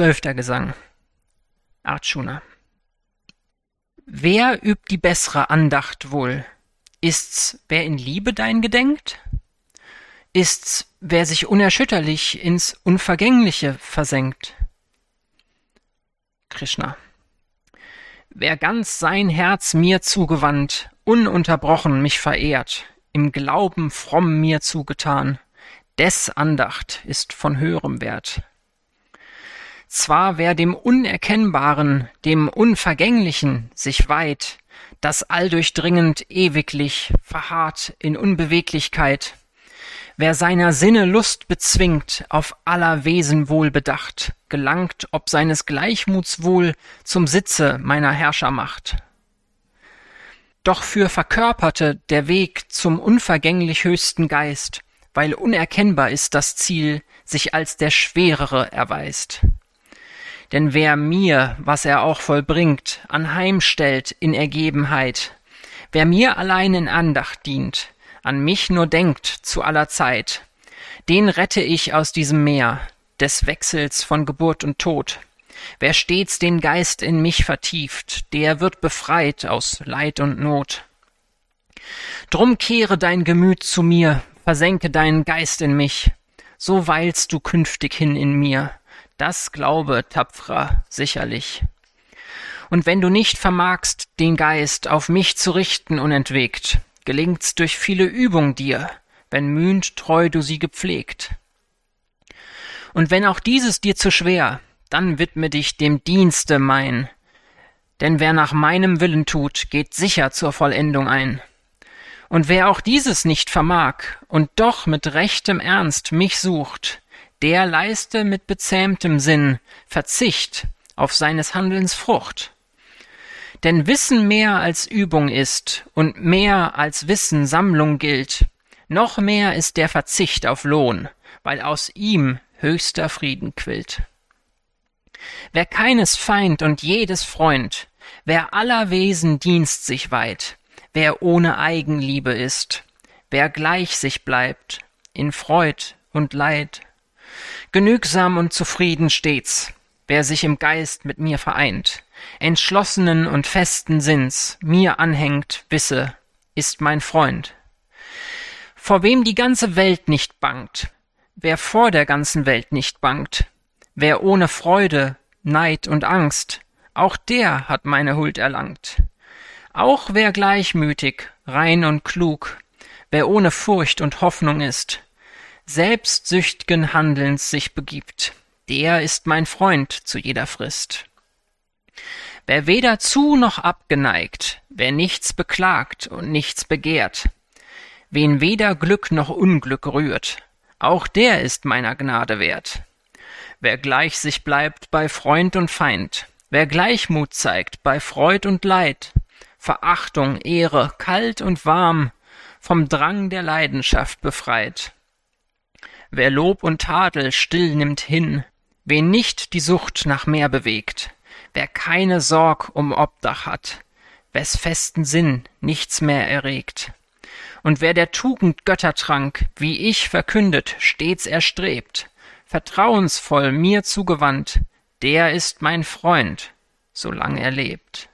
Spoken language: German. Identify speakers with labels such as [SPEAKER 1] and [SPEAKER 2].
[SPEAKER 1] Zwölfter Gesang. Arjuna. Wer übt die bessere Andacht wohl? Ist's, wer in Liebe dein gedenkt? Ist's, wer sich unerschütterlich ins Unvergängliche versenkt? Krishna. Wer ganz sein Herz mir zugewandt, ununterbrochen mich verehrt, im Glauben fromm mir zugetan, des Andacht ist von höherem Wert. Zwar wer dem Unerkennbaren, dem Unvergänglichen sich weiht, das alldurchdringend ewiglich verharrt in Unbeweglichkeit, wer seiner Sinne Lust bezwingt, auf aller Wesen wohl bedacht, gelangt ob seines Gleichmuts wohl zum Sitze meiner Herrschermacht. Doch für Verkörperte der Weg zum unvergänglich höchsten Geist, weil unerkennbar ist das Ziel, sich als der Schwerere erweist. Denn wer mir, was er auch vollbringt, anheimstellt in Ergebenheit, wer mir allein in Andacht dient, an mich nur denkt zu aller Zeit, den rette ich aus diesem Meer des Wechsels von Geburt und Tod. Wer stets den Geist in mich vertieft, der wird befreit aus Leid und Not. Drum kehre dein Gemüt zu mir, versenke deinen Geist in mich, so weilst du künftig hin in mir, das glaube, tapferer, sicherlich. Und wenn du nicht vermagst, den Geist auf mich zu richten unentwegt, gelingt's durch viele Übung dir, wenn mühend treu du sie gepflegt. Und wenn auch dieses dir zu schwer, dann widme dich dem Dienste mein, denn wer nach meinem Willen tut, geht sicher zur Vollendung ein. Und wer auch dieses nicht vermag und doch mit rechtem Ernst mich sucht, der leiste mit bezähmtem Sinn Verzicht auf seines Handelns Frucht. Denn Wissen mehr als Übung ist und mehr als Wissen Sammlung gilt, noch mehr ist der Verzicht auf Lohn, weil aus ihm höchster Frieden quillt. Wer keines Feind und jedes Freund, wer aller Wesen Dienst sich weiht, wer ohne Eigenliebe ist, wer gleich sich bleibt, in Freud und Leid, Genügsam und zufrieden stets, wer sich im Geist mit mir vereint, entschlossenen und festen Sinns, mir anhängt, wisse, ist mein Freund. Vor wem die ganze Welt nicht bangt, wer vor der ganzen Welt nicht bangt, wer ohne Freude, Neid und Angst, auch der hat meine Huld erlangt. Auch wer gleichmütig, rein und klug, wer ohne Furcht und Hoffnung ist, selbstsücht'gen Handelns sich begibt, der ist mein Freund zu jeder Frist. Wer weder zu noch abgeneigt, wer nichts beklagt und nichts begehrt, wen weder Glück noch Unglück rührt, auch der ist meiner Gnade wert. Wer gleich sich bleibt bei Freund und Feind, wer Gleichmut zeigt bei Freud und Leid, Verachtung, Ehre, kalt und warm, vom Drang der Leidenschaft befreit, Wer Lob und Tadel still nimmt hin, wen nicht die Sucht nach mehr bewegt, wer keine Sorg um Obdach hat, wes festen Sinn nichts mehr erregt. Und wer der Tugend Göttertrank, wie ich verkündet, stets erstrebt, vertrauensvoll mir zugewandt, der ist mein Freund, solang er lebt.